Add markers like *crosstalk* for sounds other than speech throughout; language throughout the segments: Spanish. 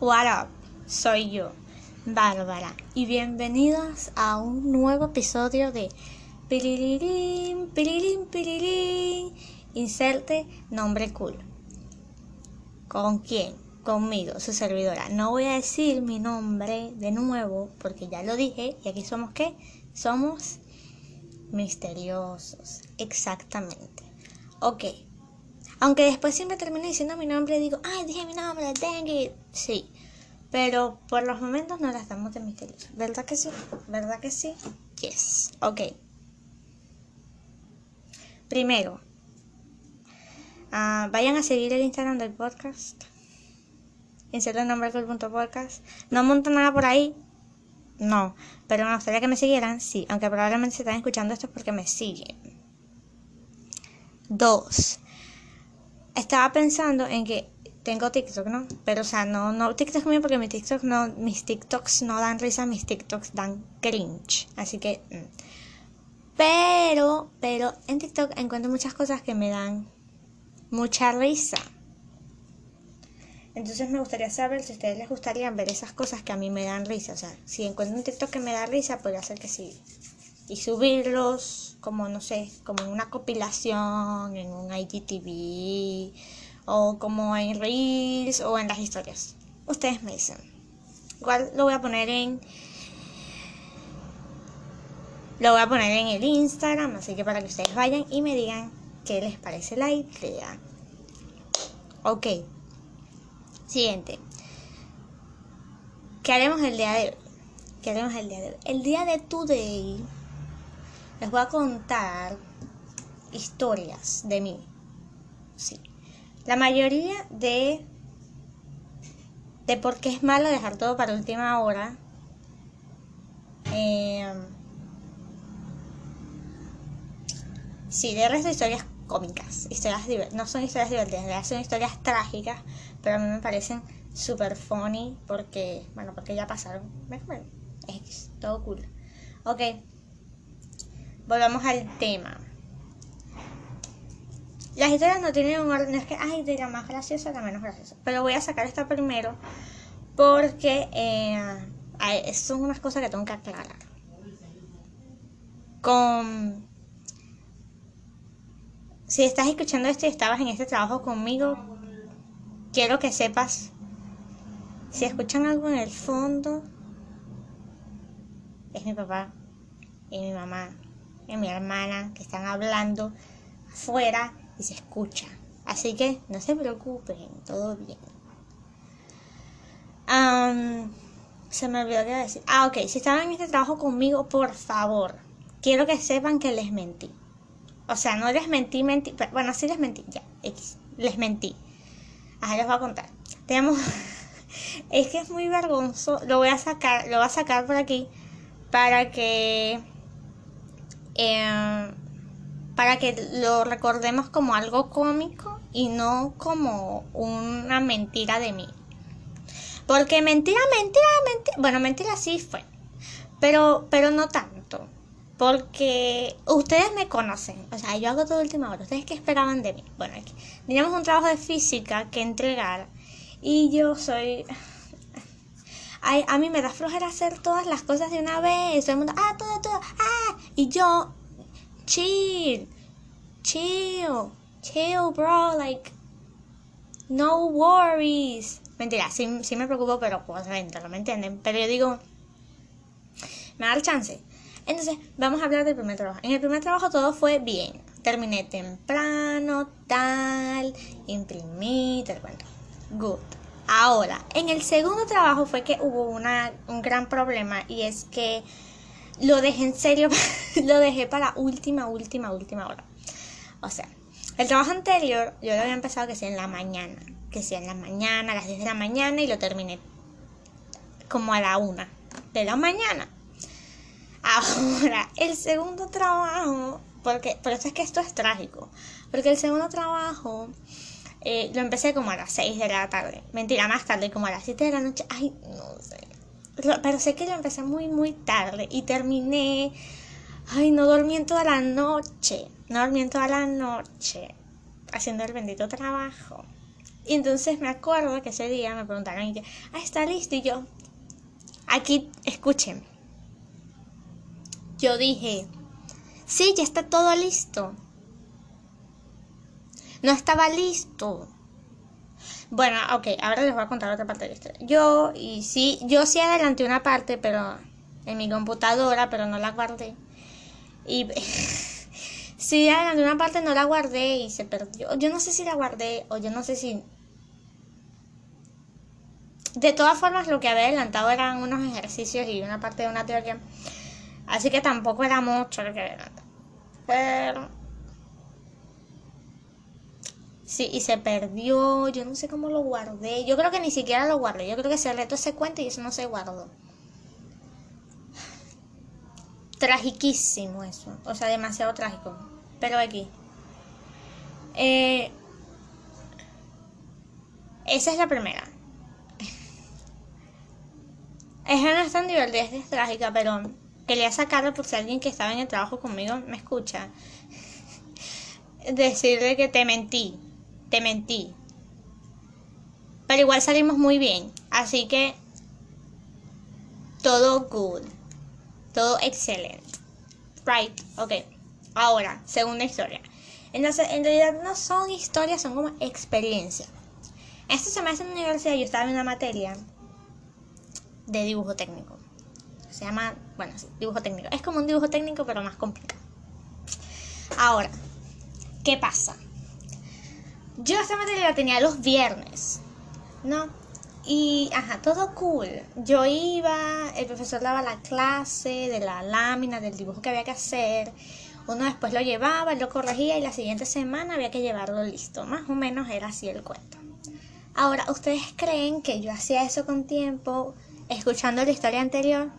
What up? Soy yo, Bárbara, y bienvenidos a un nuevo episodio de Pirirín, Pirirín, Pirirín. Inserte nombre cool. ¿Con quién? Conmigo, su servidora. No voy a decir mi nombre de nuevo porque ya lo dije y aquí somos qué? Somos misteriosos. Exactamente. Ok. Aunque después siempre termino diciendo mi nombre y digo, ay, dije mi nombre, dang it. Sí. Pero por los momentos no las damos de misteriosos. ¿Verdad que sí? ¿Verdad que sí? Yes. Ok. Primero, ah, vayan a seguir el Instagram del podcast. Inserta el nombre podcast. No monto nada por ahí. No. Pero me gustaría que me siguieran. Sí. Aunque probablemente se están escuchando esto porque me siguen. Dos. Estaba pensando en que tengo TikTok, ¿no? Pero, o sea, no, no TikTok mío porque mis TikToks no, mis TikToks no dan risa, mis TikToks dan cringe. Así que. Mm. Pero, pero en TikTok encuentro muchas cosas que me dan mucha risa. Entonces me gustaría saber si a ustedes les gustaría ver esas cosas que a mí me dan risa. O sea, si encuentro un TikTok que me da risa, podría hacer que sí. Y subirlos como, no sé, como en una compilación, en un IGTV, o como en Reels, o en las historias. Ustedes me dicen. Igual lo voy a poner en... Lo voy a poner en el Instagram, así que para que ustedes vayan y me digan qué les parece la idea. Ok. Siguiente. ¿Qué haremos el día de hoy? ¿Qué haremos el día de hoy? El día de today les voy a contar historias de mí. Sí. La mayoría de de por qué es malo dejar todo para última hora. Eh, sí, de resto historias cómicas, historias no son historias divertidas, son historias trágicas, pero a mí me parecen super funny porque, bueno, porque ya pasaron. Es todo cool. Ok, volvamos al tema. Las historias no tienen un orden, es que, ay, de la más graciosa a la menos graciosa. Pero voy a sacar esta primero porque eh, son unas cosas que tengo que aclarar. Con si estás escuchando esto y estabas en este trabajo conmigo, quiero que sepas, si escuchan algo en el fondo, es mi papá y mi mamá y mi hermana que están hablando afuera y se escucha. Así que no se preocupen, todo bien. se me olvidó qué decir. Ah, ok, si estaban en este trabajo conmigo, por favor, quiero que sepan que les mentí. O sea, no les mentí, mentí. Bueno, sí les mentí, ya. Les mentí. Ajá, les voy a contar. Tenemos. *laughs* es que es muy vergonzoso. Lo voy a sacar, lo voy a sacar por aquí para que. Eh, para que lo recordemos como algo cómico y no como una mentira de mí. Porque mentira, mentira, mentira. Bueno, mentira sí fue. Pero, pero no tanto. Porque ustedes me conocen, o sea, yo hago todo última hora. ¿Ustedes qué esperaban de mí? Bueno, teníamos un trabajo de física que entregar y yo soy... A mí me da flojera hacer todas las cosas de una vez. Todo el mundo, ah, todo, todo, ah. Y yo, chill, chill, chill, bro, like, no worries. Mentira, sí, sí me preocupo, pero pues, no me entienden. Pero yo digo, me da el chance. Entonces, vamos a hablar del primer trabajo. En el primer trabajo todo fue bien. Terminé temprano, tal, imprimí, te cuento. Good. Ahora, en el segundo trabajo fue que hubo una, un gran problema y es que lo dejé en serio, *laughs* *laughs* lo dejé para última, última, última hora. O sea, el trabajo anterior yo lo había empezado que sea en la mañana, que sea en la mañana, a las 10 de la mañana y lo terminé como a la 1 de la mañana. Ahora, *laughs* el segundo trabajo, porque por eso es que esto es trágico, porque el segundo trabajo eh, lo empecé como a las 6 de la tarde, mentira, más tarde, como a las 7 de la noche, ay, no sé, pero sé que lo empecé muy, muy tarde y terminé, ay, no dormí en toda la noche, no dormí en toda la noche haciendo el bendito trabajo. Y entonces me acuerdo que ese día me preguntaron, y que, ah, está listo. Y yo, aquí, escuchen. Yo dije, sí, ya está todo listo. No estaba listo. Bueno, ok, ahora les voy a contar otra parte de la historia. Yo, y sí, yo sí adelanté una parte, pero en mi computadora, pero no la guardé. Y *laughs* sí adelanté una parte, no la guardé y se perdió. Yo no sé si la guardé o yo no sé si... De todas formas, lo que había adelantado eran unos ejercicios y una parte de una teoría. Así que tampoco era mucho lo que había adelantado. Pero Sí, y se perdió, yo no sé cómo lo guardé. Yo creo que ni siquiera lo guardé. Yo creo que se reto ese cuento y eso no se guardó. Tragiquísimo eso. O sea, demasiado trágico. Pero aquí. Eh, esa es la primera. Esa *laughs* no es tan divertida, es trágica, pero quería sacarla por si alguien que estaba en el trabajo conmigo me escucha. *laughs* Decirle que te mentí te mentí. Pero igual salimos muy bien. Así que todo good. Todo excelente. Right. Ok. Ahora, segunda historia. Entonces, en realidad no son historias, son como experiencias. Este semestre en la universidad yo estaba en una materia de dibujo técnico. Se llama, bueno, sí, dibujo técnico. Es como un dibujo técnico, pero más complicado. Ahora, ¿qué pasa? Yo esta materia la tenía los viernes, ¿no? Y, ajá, todo cool. Yo iba, el profesor daba la clase de la lámina, del dibujo que había que hacer. Uno después lo llevaba, lo corregía y la siguiente semana había que llevarlo listo. Más o menos era así el cuento. Ahora, ¿ustedes creen que yo hacía eso con tiempo, escuchando la historia anterior?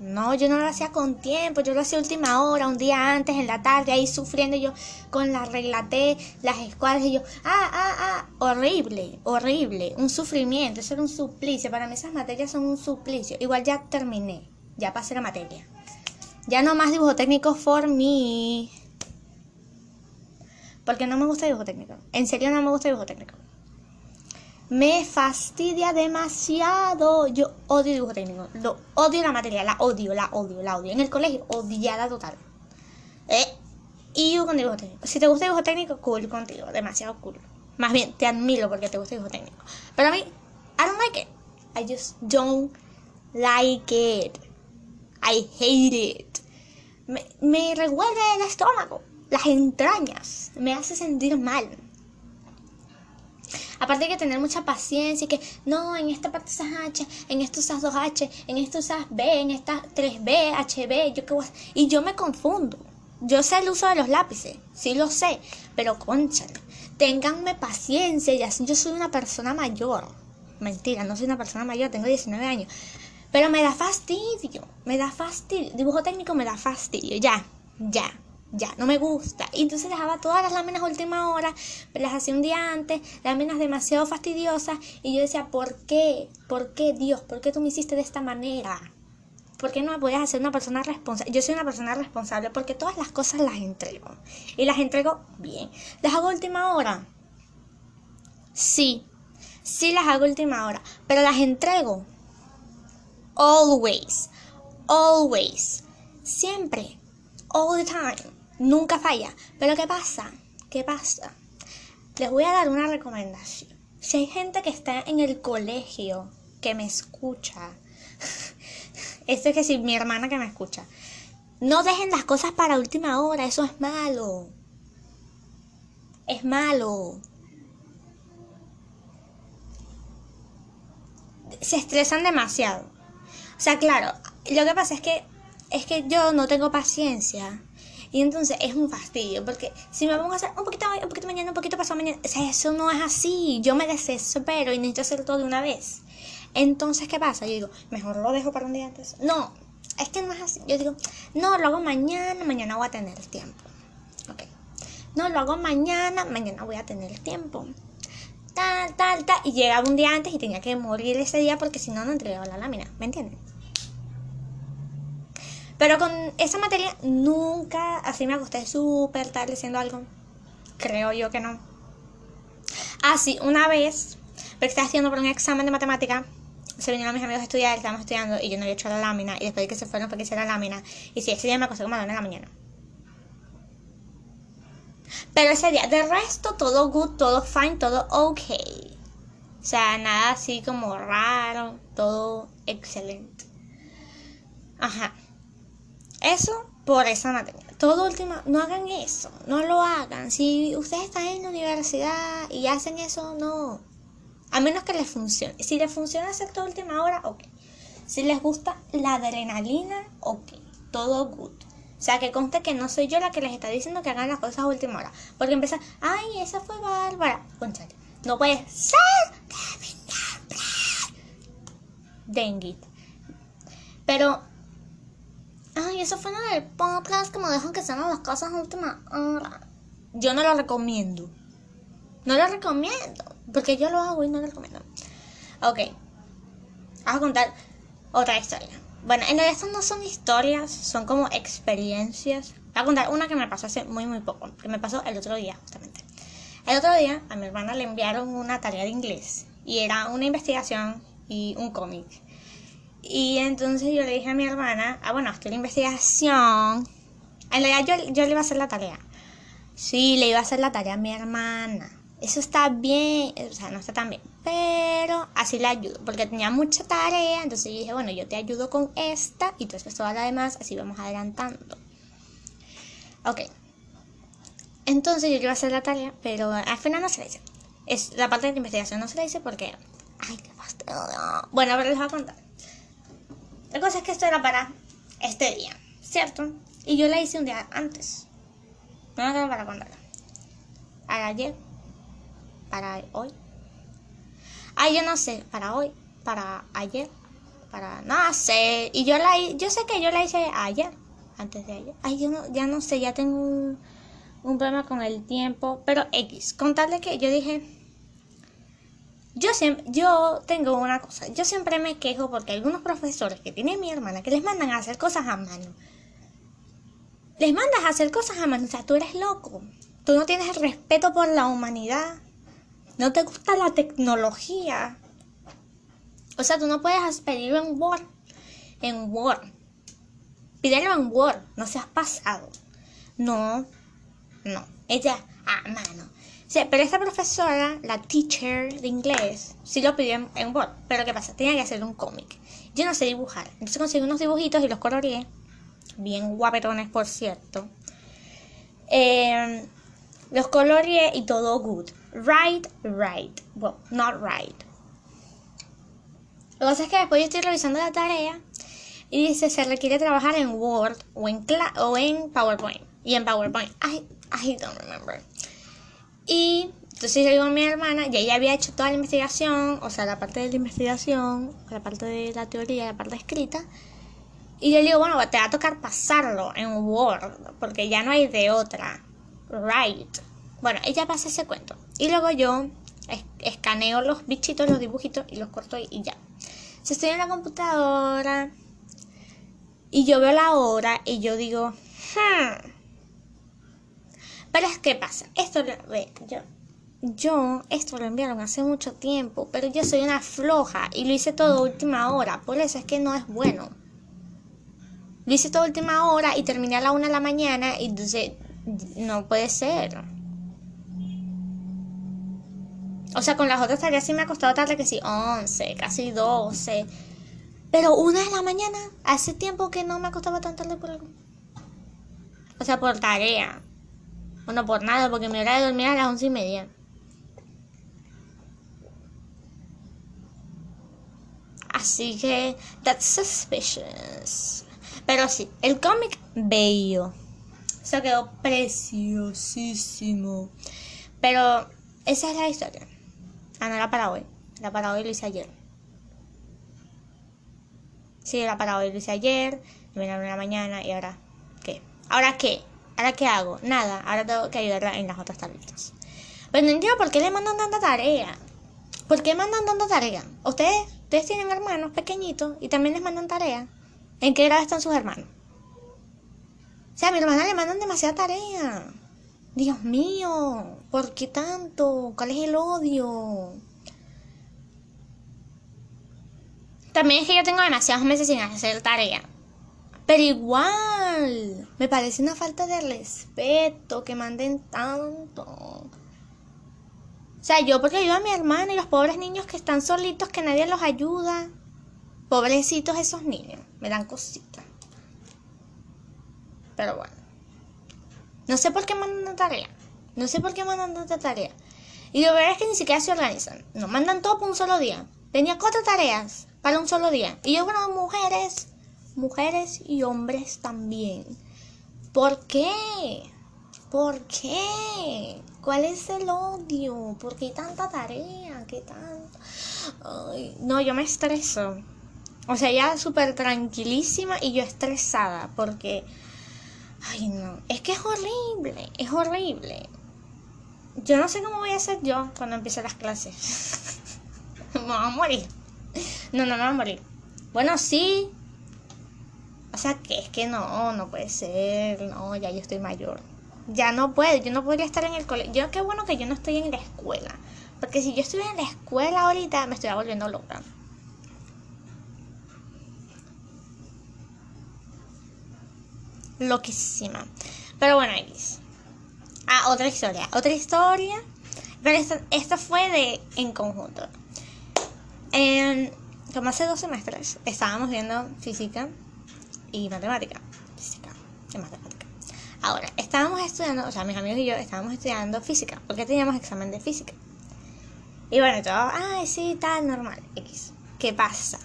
No, yo no lo hacía con tiempo, yo lo hacía última hora, un día antes, en la tarde, ahí sufriendo yo con la regla T, las escuadras y yo, ah, ah, ah, horrible, horrible, un sufrimiento, eso era un suplicio, para mí esas materias son un suplicio. Igual ya terminé, ya pasé la materia. Ya no más dibujo técnico for me. Porque no me gusta dibujo técnico. En serio no me gusta dibujo técnico me fastidia demasiado. Yo odio dibujo técnico. Lo odio la materia, la odio, la odio, la odio. En el colegio, odiada total. Eh, y yo con dibujo técnico. Si te gusta dibujo técnico, cool contigo. Demasiado cool. Más bien, te admiro porque te gusta dibujo técnico. Pero a mí, I don't like it. I just don't like it. I hate it. Me, me revuelve el estómago, las entrañas. Me hace sentir mal. Aparte hay que tener mucha paciencia y que no, en esta parte usas H, en esto usas 2H, en esto usas B, en esta 3B, HB, yo qué voy Y yo me confundo. Yo sé el uso de los lápices, sí lo sé, pero conchale, ténganme paciencia, ya yo soy una persona mayor. Mentira, no soy una persona mayor, tengo 19 años. Pero me da fastidio, me da fastidio. Dibujo técnico me da fastidio, ya, ya ya, no me gusta. Y entonces dejaba todas las láminas última hora, las hacía un día antes, láminas demasiado fastidiosas, y yo decía, ¿por qué? ¿Por qué, Dios? ¿Por qué tú me hiciste de esta manera? ¿Por qué no me podías hacer una persona responsable? Yo soy una persona responsable porque todas las cosas las entrego. Y las entrego bien. ¿Las hago última hora? Sí, sí las hago última hora, pero las entrego. Always, always, siempre, all the time nunca falla. Pero ¿qué pasa? ¿Qué pasa? Les voy a dar una recomendación. Si hay gente que está en el colegio que me escucha, *laughs* esto es que si mi hermana que me escucha, no dejen las cosas para última hora, eso es malo. Es malo. Se estresan demasiado. O sea, claro, lo que pasa es que es que yo no tengo paciencia y entonces es un fastidio, porque si me pongo a hacer un poquito hoy, un poquito mañana, un poquito pasado mañana, eso no es así. Yo me desespero y necesito hacer todo de una vez. Entonces, ¿qué pasa? Yo digo, mejor lo dejo para un día antes. No, es que no es así. Yo digo, no, lo hago mañana, mañana voy a tener tiempo. Ok. No, lo hago mañana, mañana voy a tener tiempo. Tal, tal, tal. Y llegaba un día antes y tenía que morir ese día porque si no, no entregaba la lámina. ¿Me entienden? Pero con esa materia nunca así me acosté súper tarde haciendo algo. Creo yo que no. Ah, una vez, porque estaba estudiando por un examen de matemática, se vinieron mis amigos a estudiar, estábamos estudiando y yo no había hecho la lámina. Y después de que se fueron fue que hice la lámina. Y sí, ese día me acosté como a la una de la mañana. Pero ese día, de resto, todo good, todo fine, todo ok. O sea, nada así como raro, todo excelente. Ajá. Eso por esa materia. Todo último, no hagan eso, no lo hagan. Si ustedes están en la universidad y hacen eso, no. A menos que les funcione. Si les funciona hacer todo última hora, ok. Si les gusta la adrenalina, ok. Todo good. O sea, que conste que no soy yo la que les está diciendo que hagan las cosas a última hora. Porque empieza, ay, esa fue bárbara. Conchale, no puede ser Dengue. Pero, ay, eso fue una del podcast que me dejan que sean las cosas a última hora. Yo no lo recomiendo. No lo recomiendo. Porque yo lo hago y no lo recomiendo. Ok. Vamos a contar otra historia. Bueno, en realidad estas no son historias, son como experiencias. Voy a contar una que me pasó hace muy, muy poco. Que me pasó el otro día, justamente. El otro día a mi hermana le enviaron una tarea de inglés. Y era una investigación y un cómic. Y entonces yo le dije a mi hermana, ah, bueno, es la investigación. En realidad yo, yo le iba a hacer la tarea. Sí, le iba a hacer la tarea a mi hermana eso está bien, o sea, no está tan bien, pero así le ayudo, porque tenía mucha tarea, entonces yo dije, bueno, yo te ayudo con esta y tú haces toda la demás, así vamos adelantando. Ok. Entonces yo iba a hacer la tarea, pero al final no se la hice. Es, la parte de la investigación no se la hice porque... Ay, qué fastidio. Bueno, pero les voy a contar. La cosa es que esto era para este día, ¿cierto? Y yo la hice un día antes. No tengo para contarla. Ayer para hoy. Ay, yo no sé, para hoy, para ayer, para no sé. Y yo la yo sé que yo la hice ayer, antes de ayer. Ay, yo no, ya no sé, ya tengo un, un problema con el tiempo, pero X, contarle que yo dije yo siempre, yo tengo una cosa, yo siempre me quejo porque algunos profesores que tiene mi hermana que les mandan a hacer cosas a mano. Les mandas a hacer cosas a mano, o sea, tú eres loco. Tú no tienes respeto por la humanidad. No te gusta la tecnología. O sea, tú no puedes pedirlo en Word. En Word. Pídelo en Word. No seas pasado. No. No. Ella a mano. Sí, pero esta profesora, la teacher de inglés, sí lo pidió en, Word. Pero ¿qué pasa? Tenía que hacer un cómic. Yo no sé dibujar. Entonces conseguí unos dibujitos y los coloreé. Bien guapetones, por cierto. Eh, los coloreé y todo good. Right, right. Well, not right. Lo que pasa es que después yo estoy revisando la tarea y dice se requiere trabajar en Word o en, o en PowerPoint. Y en PowerPoint. I, I don't remember. Y entonces yo a mi hermana, y ella había hecho toda la investigación, o sea, la parte de la investigación, la parte de la teoría, la parte escrita. Y yo le digo, bueno, te va a tocar pasarlo en Word, porque ya no hay de otra. Right. Bueno, ella pasa ese cuento. Y luego yo escaneo los bichitos, los dibujitos y los corto y ya. Si estoy en la computadora y yo veo la hora y yo digo, hmm. Pero es que pasa, esto lo, yo, yo, esto lo enviaron hace mucho tiempo, pero yo soy una floja y lo hice todo última hora, por eso es que no es bueno. Lo hice todo última hora y terminé a la una de la mañana y entonces no puede ser. O sea, con las otras tareas sí me ha costado tarde que sí, 11, casi 12. Pero una de la mañana, hace tiempo que no me costaba tan tarde por algo. O sea, por tarea. Bueno, por nada, porque mi hora de dormir a las once y media. Así que, that's suspicious. Pero sí, el cómic bello. Se quedó preciosísimo. Pero esa es la historia. Ah, no era para hoy. Era para hoy, lo hice ayer. Sí, era para hoy, lo hice ayer. Me vino la mañana y ahora, ¿qué? ¿Ahora qué? ¿Ahora qué hago? Nada, ahora tengo que ayudarla en las otras tablitas. Pero no entiendo por qué le mandan tanta tarea. ¿Por qué mandan tanta tarea? ¿Ustedes, ustedes tienen hermanos pequeñitos y también les mandan tarea? ¿En qué grado están sus hermanos? O sea, a mi hermana le mandan demasiada tarea. Dios mío. ¿Por qué tanto? ¿Cuál es el odio? También es que yo tengo demasiados meses sin hacer tarea. Pero igual, me parece una falta de respeto que manden tanto. O sea, yo porque ayudo a mi hermana y los pobres niños que están solitos, que nadie los ayuda. Pobrecitos esos niños, me dan cositas. Pero bueno. No sé por qué mandan tarea. No sé por qué mandan tanta tarea. Y lo verdad es que ni siquiera se organizan. Nos mandan todo por un solo día. Tenía cuatro tareas para un solo día. Y yo, bueno, mujeres, mujeres y hombres también. ¿Por qué? ¿Por qué? ¿Cuál es el odio? ¿Por qué tanta tarea? ¿Qué tanto? No, yo me estreso. O sea, ya súper tranquilísima y yo estresada porque... Ay, no. Es que es horrible, es horrible. Yo no sé cómo voy a hacer yo cuando empiece las clases. *laughs* me voy a morir. No, no me voy a morir. Bueno, sí. Sea, que es que no, no puede ser. No, ya yo estoy mayor. Ya no puedo, yo no podría estar en el colegio. Yo, qué bueno que yo no estoy en la escuela. Porque si yo estuviera en la escuela ahorita, me estoy volviendo loca. Loquísima. Pero bueno, X. Ah, otra historia. Otra historia. Pero esta, fue de en conjunto. como hace dos semestres estábamos viendo física y matemática. Física y matemática. Ahora, estábamos estudiando, o sea, mis amigos y yo estábamos estudiando física, porque teníamos examen de física. Y bueno, todo, ay, sí, tal, normal, X. ¿Qué pasa?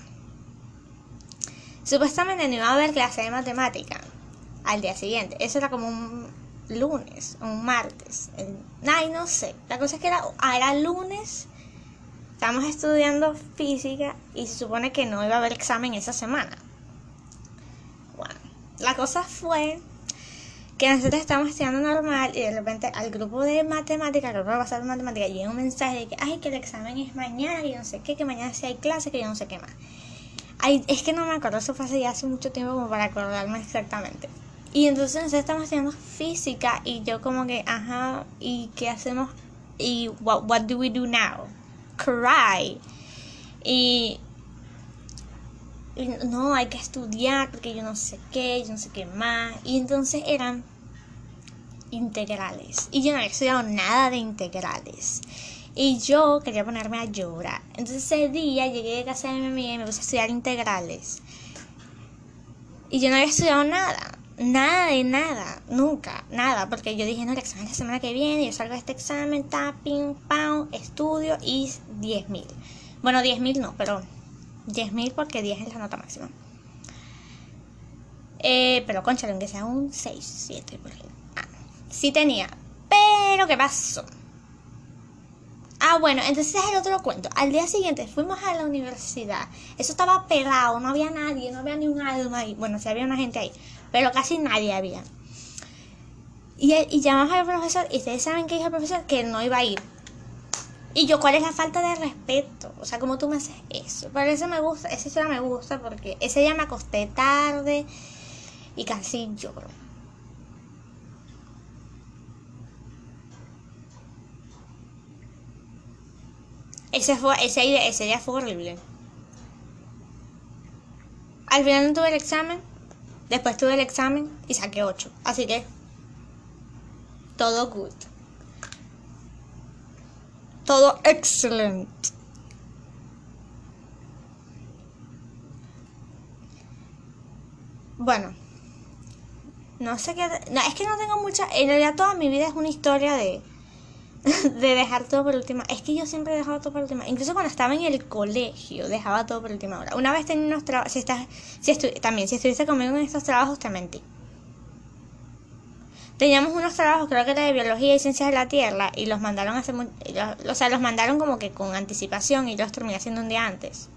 Supuestamente no iba a haber clase de matemática al día siguiente. Eso era como un lunes, un martes. ay, no sé. La cosa es que era, ah, era lunes. Estamos estudiando física y se supone que no iba a haber examen esa semana. La cosa fue que nosotros estábamos estudiando normal y de repente al grupo de matemática, al grupo de pasar matemática, llega un mensaje de que, ay, que el examen es mañana, que no sé qué, que mañana sí hay clase, que yo no sé qué más. Ay, es que no me acuerdo, eso fue hace ya hace mucho tiempo como para acordarme exactamente. Y entonces nosotros estamos haciendo física y yo como que, ajá, ¿y qué hacemos? ¿Y what, what do we do now? Cry. Y, no, hay que estudiar porque yo no sé qué, yo no sé qué más. Y entonces eran integrales. Y yo no había estudiado nada de integrales. Y yo quería ponerme a llorar. Entonces ese día llegué de casa de mi amiga y me puse a estudiar integrales. Y yo no había estudiado nada. Nada de nada, nunca, nada, porque yo dije, no, el examen es la semana que viene, yo salgo de este examen, tapping, pam, estudio y 10 mil. Bueno, 10 mil no, pero 10 mil porque 10 es la nota máxima. Eh, pero concha, aunque sea un 6, 7, por ejemplo. Ah, sí tenía, pero ¿qué pasó? Ah, bueno, entonces es el otro cuento. Al día siguiente fuimos a la universidad. Eso estaba pelado, no había nadie, no había ni un alma ahí. Bueno, sí había una gente ahí pero casi nadie había. Y, y llamamos al profesor y ustedes saben que dijo el profesor que no iba a ir. Y yo, ¿cuál es la falta de respeto? O sea, ¿cómo tú me haces eso? Por eso me gusta, esa historia me gusta porque ese día me acosté tarde y casi lloro. Ese, fue, ese, ese día fue horrible. Al final no tuve el examen Después tuve el examen y saqué 8. Así que todo good. Todo excelente. Bueno, no sé qué. No, es que no tengo mucha. En realidad, toda mi vida es una historia de *laughs* de dejar todo por última. Es que yo siempre he dejado todo por última. Incluso cuando estaba en el colegio, dejaba todo por última hora. Una vez tenía unos trabajos. Si estás, si también, si estuviste conmigo en estos trabajos, te mentí. Teníamos unos trabajos, creo que era de biología y ciencias de la tierra, y los mandaron hace o sea, los mandaron como que con anticipación y los terminé haciendo un día antes.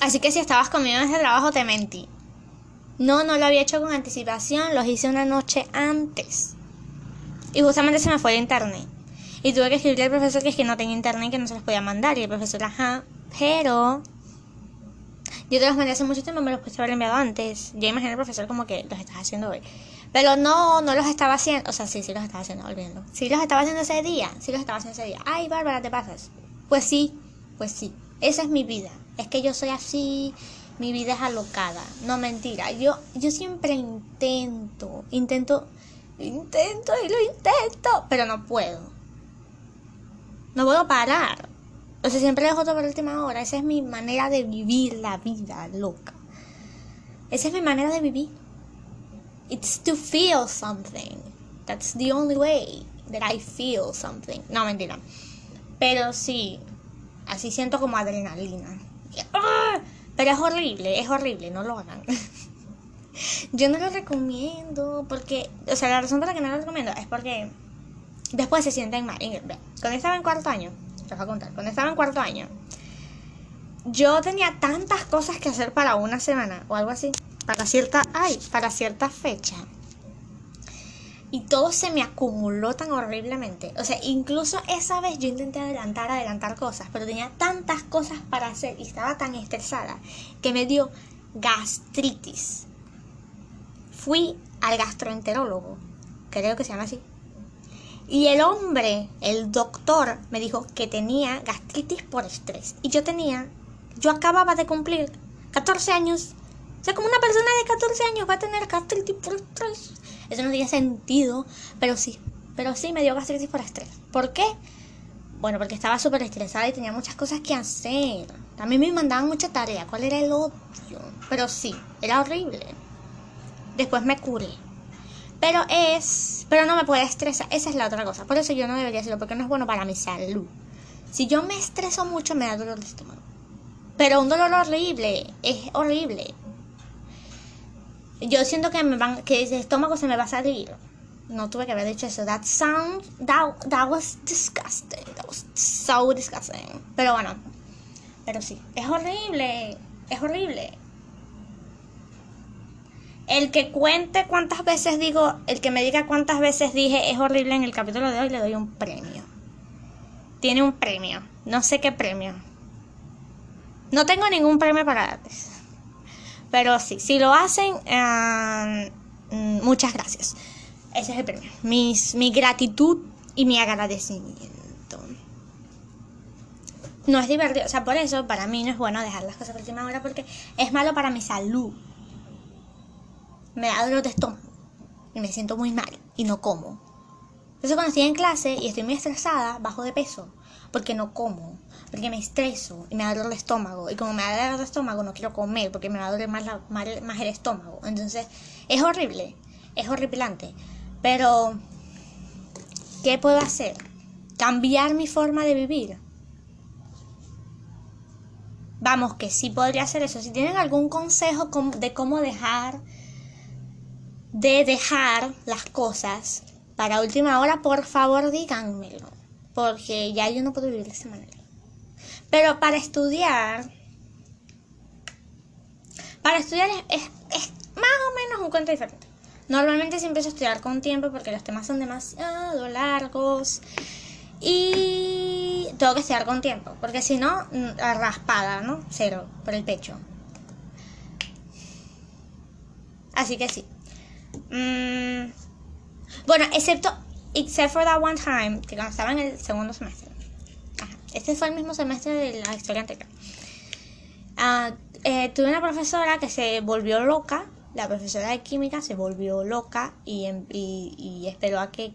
Así que si estabas conmigo en ese trabajo, te mentí. No, no lo había hecho con anticipación, los hice una noche antes. Y justamente se me fue el internet. Y tuve que escribirle al profesor que es que no tenía internet que no se los podía mandar. Y el profesor, ajá, pero... Yo te los mandé hace mucho tiempo, me los puse haber enviado antes. Ya imaginé al profesor como que los estás haciendo hoy. Pero no, no los estaba haciendo. O sea, sí, sí los estaba haciendo, volviendo. Sí los estaba haciendo ese día. Sí los estaba haciendo ese día. Ay, Bárbara, ¿te pasas? Pues sí, pues sí. Esa es mi vida. Es que yo soy así. Mi vida es alocada. No mentira. Yo, yo siempre intento. Intento. Intento y lo intento. Pero no puedo. No puedo parar. O sea, siempre dejo todo por última hora. Esa es mi manera de vivir la vida loca. Esa es mi manera de vivir. It's to feel something. That's the only way that I feel something. No, mentira. Pero sí, así siento como adrenalina. ¡Ah! Pero es horrible, es horrible, no lo hagan. *laughs* Yo no lo recomiendo porque, o sea, la razón por la que no lo recomiendo es porque después se sienten mal. Cuando estaba en cuarto año, voy a contar, cuando estaba en cuarto año, yo tenía tantas cosas que hacer para una semana o algo así, para cierta, ay, para cierta fecha. Y todo se me acumuló tan horriblemente. O sea, incluso esa vez yo intenté adelantar, adelantar cosas, pero tenía tantas cosas para hacer y estaba tan estresada que me dio gastritis. Fui al gastroenterólogo, creo que se llama así. Y el hombre, el doctor, me dijo que tenía gastritis por estrés. Y yo tenía, yo acababa de cumplir 14 años. O sea, como una persona de 14 años va a tener gastritis por estrés. Eso no tiene sentido, pero sí. Pero sí me dio gastritis por estrés. ¿Por qué? Bueno, porque estaba súper estresada y tenía muchas cosas que hacer. También me mandaban mucha tarea. ¿Cuál era el odio? Pero sí, era horrible. Después me curé. Pero es. Pero no me puede estresar. Esa es la otra cosa. Por eso yo no debería hacerlo, porque no es bueno para mi salud. Si yo me estreso mucho, me da dolor de estómago. Pero un dolor horrible. Es horrible. Yo siento que me van, que ese estómago se me va a salir. No tuve que haber dicho eso. That sound, that, that was disgusting. That was so disgusting. Pero bueno, pero sí, es horrible, es horrible. El que cuente cuántas veces digo, el que me diga cuántas veces dije es horrible en el capítulo de hoy, le doy un premio. Tiene un premio. No sé qué premio. No tengo ningún premio para darles. Pero sí, si lo hacen, uh, muchas gracias. Ese es el premio. Mis, mi gratitud y mi agradecimiento. No es divertido. O sea, por eso para mí no es bueno dejar las cosas por última hora porque es malo para mi salud. Me da dolor de estómago. Y me siento muy mal. Y no como. Entonces cuando estoy en clase y estoy muy estresada, bajo de peso. Porque no como porque me estreso y me da dolor de estómago. Y como me da dolor de estómago, no quiero comer porque me va a doler más, más, el estómago. Entonces, es horrible, es horripilante. Pero, ¿qué puedo hacer? Cambiar mi forma de vivir. Vamos, que sí podría hacer eso. Si tienen algún consejo de cómo dejar de dejar las cosas para última hora, por favor díganmelo. Porque ya yo no puedo vivir de esa manera. Pero para estudiar, para estudiar es, más o menos un cuento diferente. Normalmente siempre empiezo a estudiar con tiempo porque los temas son demasiado largos y tengo que estudiar con tiempo porque si no, mm, raspada, ¿no? Cero por el pecho. Así que sí. Mm, bueno, excepto, except for that one time, que cuando estaba en el segundo semestre. Este fue el mismo semestre de la historia anterior. Ah, eh, tuve una profesora que se volvió loca, la profesora de química se volvió loca y, em, esperó a que,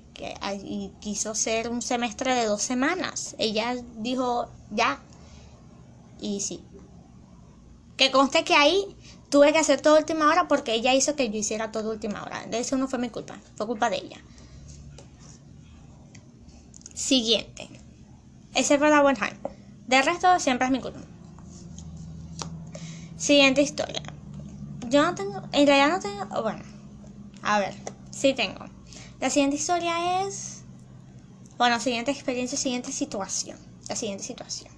quiso ser un semestre de dos semanas. Ella dijo ya. Y sí. Que conste que ahí tuve que hacer todo última hora porque ella hizo que yo hiciera todo última hora. De eso no fue mi culpa, fue culpa de ella. Siguiente. Fue la one time. De resto, siempre es mi culpa. Siguiente historia. Yo no tengo. En realidad no tengo. Bueno. A ver. Sí tengo. La siguiente historia es. Bueno, siguiente experiencia, siguiente situación. La siguiente situación.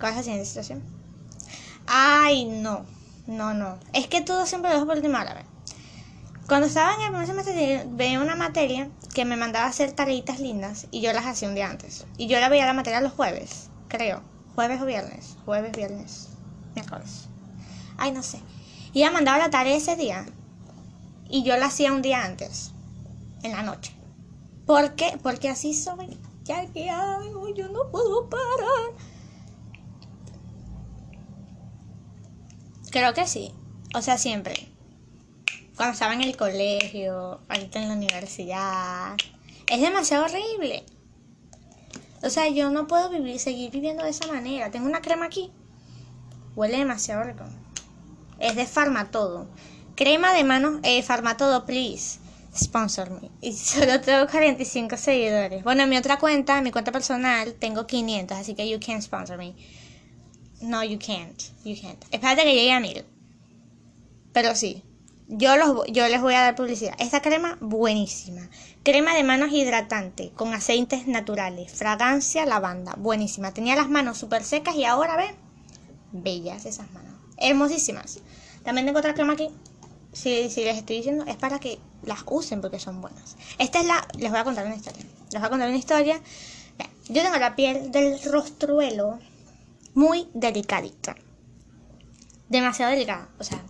¿Cuál es la siguiente situación? Ay, no. No, no. Es que todo siempre lo dejo por última hora. A ver. Cuando estaba en el primer semestre veía una materia que me mandaba hacer tareitas lindas y yo las hacía un día antes. Y yo la veía la materia los jueves, creo. Jueves o viernes. Jueves, viernes, miércoles. Ay, no sé. Y ella mandaba la tarea ese día. Y yo la hacía un día antes, en la noche. ¿Por qué? Porque así soy. Ya que hago, yo no puedo parar. Creo que sí. O sea, siempre. Cuando estaba en el colegio, ahorita en la universidad. Es demasiado horrible. O sea, yo no puedo vivir, seguir viviendo de esa manera. Tengo una crema aquí. Huele demasiado rico. Es de Farmatodo. Crema de manos, eh, Farmatodo, please. Sponsor me. Y solo tengo 45 seguidores. Bueno, en mi otra cuenta, en mi cuenta personal, tengo 500, así que you can't sponsor me. No, you can't. You can't. Espérate que llegue a mil. Pero sí. Yo, los, yo les voy a dar publicidad. Esta crema, buenísima. Crema de manos hidratante, con aceites naturales. Fragancia lavanda, buenísima. Tenía las manos súper secas y ahora, ven, bellas esas manos. Hermosísimas. También tengo otra crema aquí. Si, si les estoy diciendo, es para que las usen porque son buenas. Esta es la... Les voy a contar una historia. Les voy a contar una historia. Yo tengo la piel del rostruelo muy delicadita. Demasiado delicada. O sea,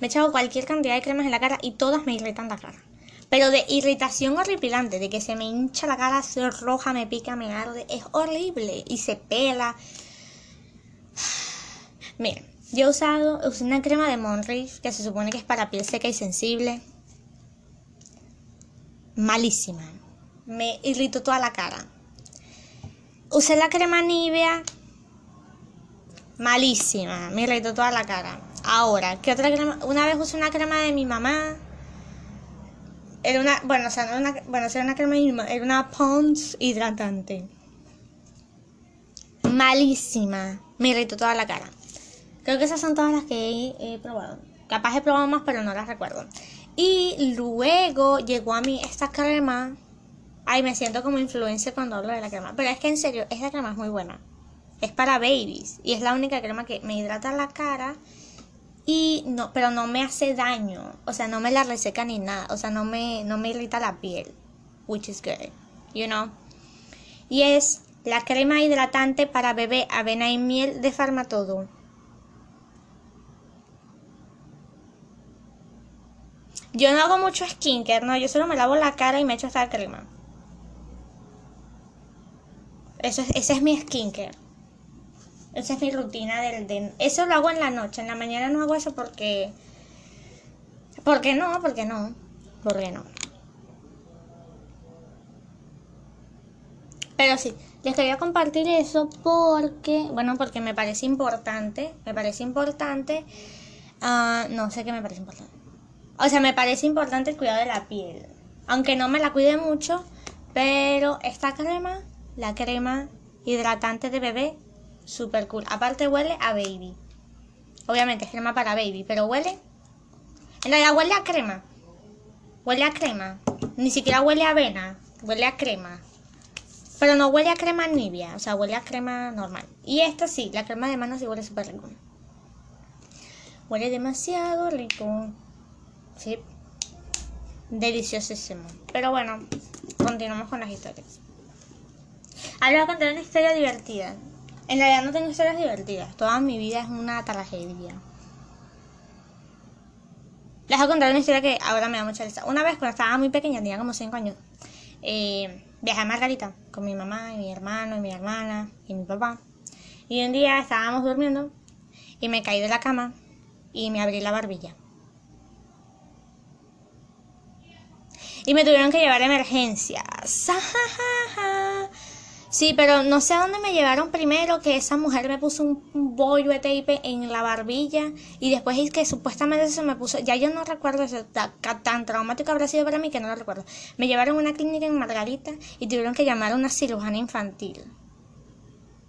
me he echado cualquier cantidad de cremas en la cara y todas me irritan la cara. Pero de irritación horripilante, de que se me hincha la cara, se roja, me pica, me arde. Es horrible. Y se pela. *sighs* Miren, yo he usado usé una crema de Monriff que se supone que es para piel seca y sensible. Malísima. Me irritó toda la cara. Usé la crema Nivea Malísima, me irritó toda la cara. Ahora, ¿qué otra crema? Una vez usé una crema de mi mamá. Era una, bueno, o sea, no era una, bueno, era una crema de mi mamá, era una Pond's hidratante. Malísima, me irritó toda la cara. Creo que esas son todas las que he, probado. Capaz he probado más, pero no las recuerdo. Y luego llegó a mí esta crema. Ay, me siento como influencer cuando hablo de la crema. Pero es que en serio, esta crema es muy buena es para babies y es la única crema que me hidrata la cara y no, pero no me hace daño, o sea, no me la reseca ni nada, o sea, no me, no me irrita la piel, which is good, you know. Y es la crema hidratante para bebé avena y miel de Farmatodo. Yo no hago mucho skincare, no, yo solo me lavo la cara y me echo esta crema. Eso es, ese es mi skincare. Esa es mi rutina del de... Eso lo hago en la noche, en la mañana no hago eso porque... ¿Por qué no? ¿Por qué no? ¿Por qué no? Pero sí, les quería compartir eso porque, bueno, porque me parece importante, me parece importante, uh, no sé qué me parece importante. O sea, me parece importante el cuidado de la piel. Aunque no me la cuide mucho, pero esta crema, la crema hidratante de bebé, super cool. Aparte huele a baby. Obviamente es crema para baby, pero huele... En realidad huele a crema. Huele a crema. Ni siquiera huele a avena. Huele a crema. Pero no huele a crema nibia. O sea, huele a crema normal. Y esta sí, la crema de manos sí huele súper rico. Huele demasiado rico. Sí. Deliciosísimo. Pero bueno, continuamos con las historias. Ahora voy a contar una historia divertida. En realidad no tengo historias divertidas. Toda mi vida es una tragedia. Les voy a contar una historia que ahora me da mucha risa. Una vez cuando estaba muy pequeña, tenía como 5 años, eh, viajé a Margarita con mi mamá y mi hermano y mi hermana y mi papá. Y un día estábamos durmiendo y me caí de la cama y me abrí la barbilla. Y me tuvieron que llevar a emergencias. *laughs* Sí, pero no sé a dónde me llevaron primero, que esa mujer me puso un bollo de tape en la barbilla y después es que supuestamente se me puso, ya yo no recuerdo eso, tan, traumático habrá sido para mí que no lo recuerdo. Me llevaron a una clínica en Margarita y tuvieron que llamar a una cirujana infantil.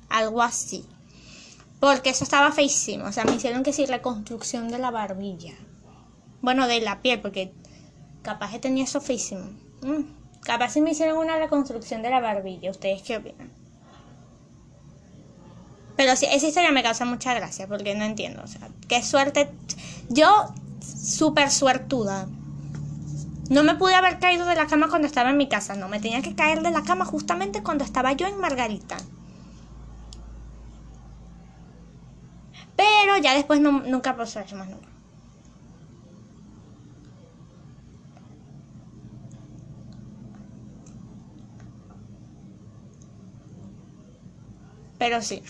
Algo así. Porque eso estaba feísimo, o sea, me hicieron que sí reconstrucción de la barbilla. Bueno, de la piel, porque capaz que tenía eso feísimo. Mm. Capaz si me hicieron una reconstrucción de la barbilla. ¿Ustedes qué opinan? Pero sí, esa historia me causa mucha gracia porque no entiendo. O sea, qué suerte. Yo, súper suertuda. No me pude haber caído de la cama cuando estaba en mi casa. No, me tenía que caer de la cama justamente cuando estaba yo en Margarita. Pero ya después no, nunca pasó eso más nunca. Pero sí.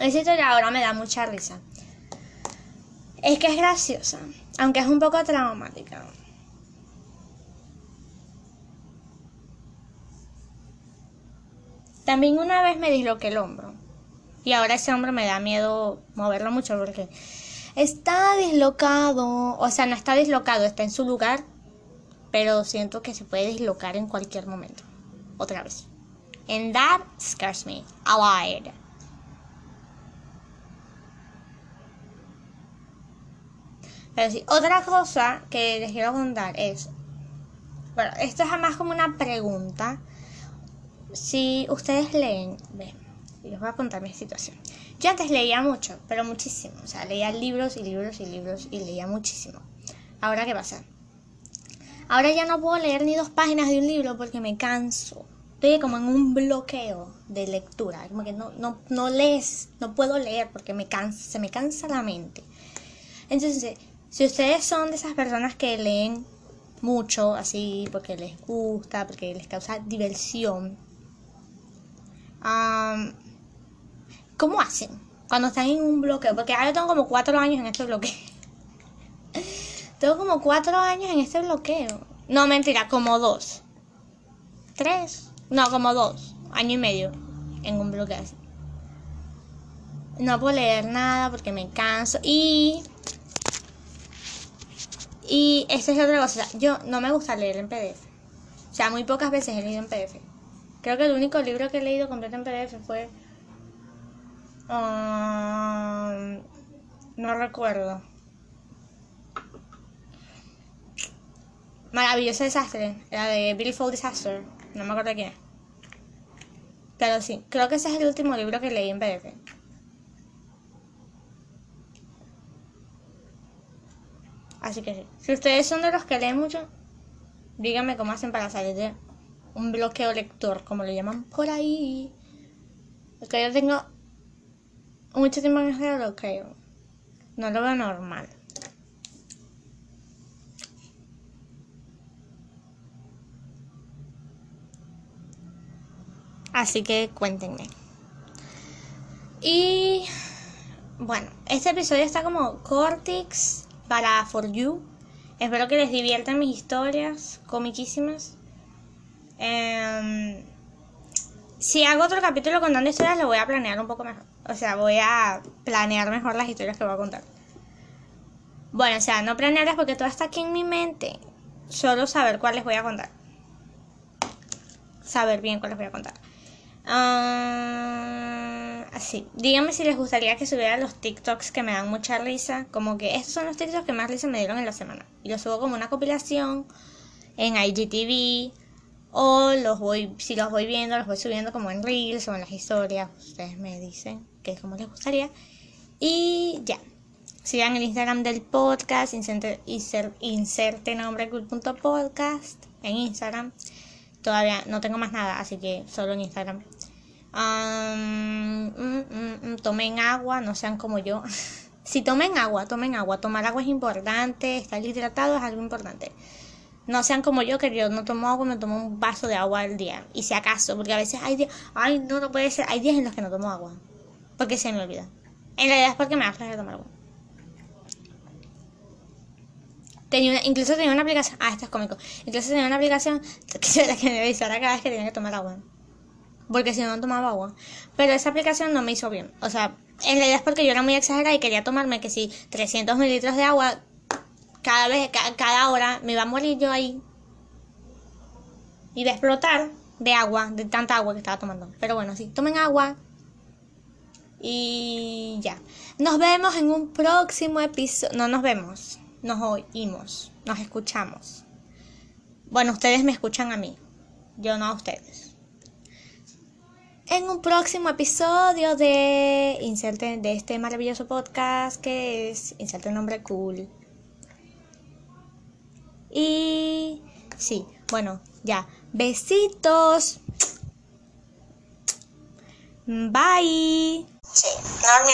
Esa historia ahora me da mucha risa. Es que es graciosa, aunque es un poco traumática. También una vez me disloqué el hombro. Y ahora ese hombro me da miedo moverlo mucho porque está dislocado. O sea, no está dislocado, está en su lugar. Pero siento que se puede dislocar en cualquier momento. Otra vez. And that scares me a lot. Pero sí, otra cosa que les quiero contar es, bueno, esto es más como una pregunta. Si ustedes leen, ven, les voy a contar mi situación. Yo antes leía mucho, pero muchísimo. O sea, leía libros y libros y libros y leía muchísimo. Ahora, ¿qué pasa? Ahora ya no puedo leer ni dos páginas de un libro porque me canso. Estoy como en un bloqueo de lectura. Como que no, no, no lees, no puedo leer porque me cansa, se me cansa la mente. Entonces, si ustedes son de esas personas que leen mucho, así, porque les gusta, porque les causa diversión, ¿cómo hacen cuando están en un bloqueo? Porque ahora tengo como cuatro años en este bloqueo. *laughs* tengo como cuatro años en este bloqueo. No, mentira, como dos. Tres. No, como dos. Año y medio en un bloqueo así. No puedo leer nada porque me canso. Y y esta es otra cosa, yo no me gusta leer en PDF. O sea, muy pocas veces he leído en PDF. Creo que el único libro que he leído completo en PDF fue... Um, no recuerdo. Maravilloso desastre. La de Beautiful Disaster. No me acuerdo quién. Pero sí, creo que ese es el último libro que leí en PDF. Así que si ustedes son de los que leen mucho, díganme cómo hacen para salir de un bloqueo lector, como lo llaman por ahí. Porque yo tengo mucho tiempo en ese bloqueo. No lo veo normal. Así que cuéntenme. Y bueno, este episodio está como Cortix para For You. Espero que les diviertan mis historias comiquísimas. Em, si hago otro capítulo contando historias, lo voy a planear un poco mejor. O sea, voy a planear mejor las historias que voy a contar. Bueno, o sea, no planearlas porque todo está aquí en mi mente. Solo saber cuáles voy a contar. Saber bien cuáles voy a contar. Ah, así. Díganme si les gustaría que subiera los TikToks que me dan mucha risa. Como que estos son los TikToks que más risa me dieron en la semana. Y los subo como una compilación en IGTV. O los voy, si los voy viendo, los voy subiendo como en Reels o en las historias. Ustedes me dicen que es como les gustaría. Y ya. Sigan el Instagram del podcast. Inserte, inserte en Instagram. Todavía no tengo más nada, así que solo en Instagram. Mm, mm, mm, tomen agua, no sean como yo. *laughs* si tomen agua, tomen agua. Tomar agua es importante, estar hidratado es algo importante. No sean como yo, que yo no tomo agua, me tomo un vaso de agua al día. Y si acaso, porque a veces hay días, ay, no, no puede ser, hay días en los que no tomo agua. Porque se me olvida. En realidad es porque me hace de tomar agua. Tenía incluso tenía una aplicación. Ah, esto es cómico. Incluso tenía una aplicación *laughs* que, que me avisara cada vez que tenía que tomar agua. Porque si no, no tomaba agua. Pero esa aplicación no me hizo bien. O sea, en realidad es porque yo era muy exagerada y quería tomarme que si 300 mililitros de agua cada vez, cada hora, me iba a morir yo ahí. Y de explotar de agua, de tanta agua que estaba tomando. Pero bueno, sí, tomen agua. Y ya. Nos vemos en un próximo episodio. No nos vemos nos oímos, nos escuchamos. Bueno, ustedes me escuchan a mí, yo no a ustedes. En un próximo episodio de inserte de este maravilloso podcast que es inserte un nombre cool. Y sí, bueno, ya. Besitos. Bye. Sí, no,